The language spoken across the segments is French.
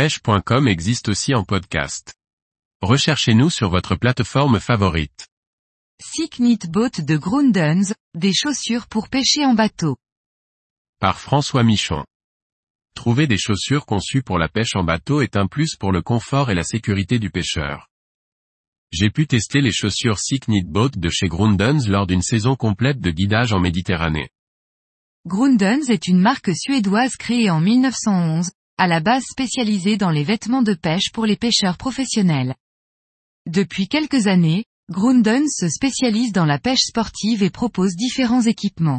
pêche.com existe aussi en podcast. Recherchez-nous sur votre plateforme favorite. Sick Knit Boat de Grundens, des chaussures pour pêcher en bateau. Par François Michon. Trouver des chaussures conçues pour la pêche en bateau est un plus pour le confort et la sécurité du pêcheur. J'ai pu tester les chaussures Sick Knit Boat de chez Grundens lors d'une saison complète de guidage en Méditerranée. Grundens est une marque suédoise créée en 1911, à la base spécialisée dans les vêtements de pêche pour les pêcheurs professionnels. Depuis quelques années, Grundens se spécialise dans la pêche sportive et propose différents équipements.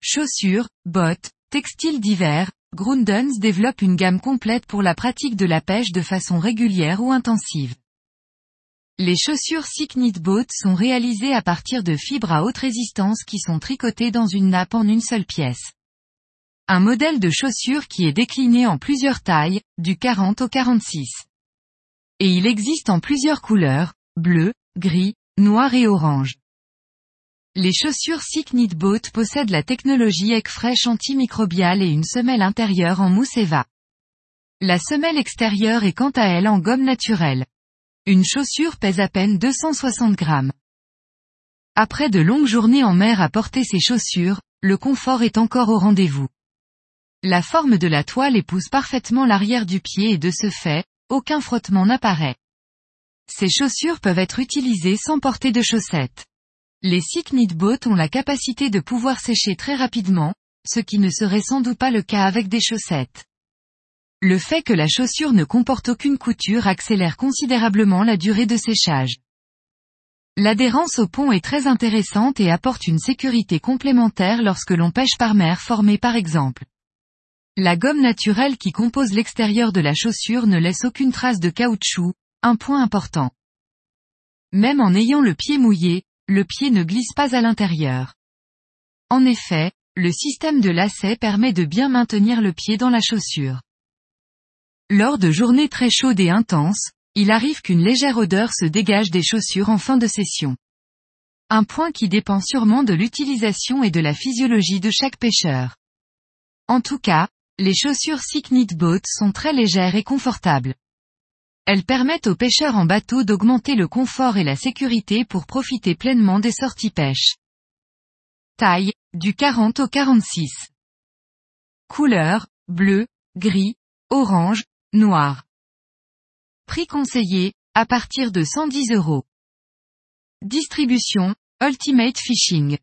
Chaussures, bottes, textiles divers, Grundens développe une gamme complète pour la pratique de la pêche de façon régulière ou intensive. Les chaussures Sick Knit Boat sont réalisées à partir de fibres à haute résistance qui sont tricotées dans une nappe en une seule pièce. Un modèle de chaussure qui est décliné en plusieurs tailles, du 40 au 46. Et il existe en plusieurs couleurs, bleu, gris, noir et orange. Les chaussures Sick Boat possèdent la technologie Egg antimicrobiale et une semelle intérieure en mousse Eva. La semelle extérieure est quant à elle en gomme naturelle. Une chaussure pèse à peine 260 grammes. Après de longues journées en mer à porter ces chaussures, le confort est encore au rendez-vous. La forme de la toile épouse parfaitement l'arrière du pied et de ce fait, aucun frottement n'apparaît. Ces chaussures peuvent être utilisées sans porter de chaussettes. Les Knit Boat ont la capacité de pouvoir sécher très rapidement, ce qui ne serait sans doute pas le cas avec des chaussettes. Le fait que la chaussure ne comporte aucune couture accélère considérablement la durée de séchage. L'adhérence au pont est très intéressante et apporte une sécurité complémentaire lorsque l'on pêche par mer formée par exemple. La gomme naturelle qui compose l'extérieur de la chaussure ne laisse aucune trace de caoutchouc, un point important. Même en ayant le pied mouillé, le pied ne glisse pas à l'intérieur. En effet, le système de lacet permet de bien maintenir le pied dans la chaussure. Lors de journées très chaudes et intenses, il arrive qu'une légère odeur se dégage des chaussures en fin de session. Un point qui dépend sûrement de l'utilisation et de la physiologie de chaque pêcheur. En tout cas, les chaussures Sick Knit Boat sont très légères et confortables. Elles permettent aux pêcheurs en bateau d'augmenter le confort et la sécurité pour profiter pleinement des sorties pêche. Taille, du 40 au 46. Couleur, bleu, gris, orange, Noir. Prix conseillé, à partir de 110 euros. Distribution, Ultimate Fishing.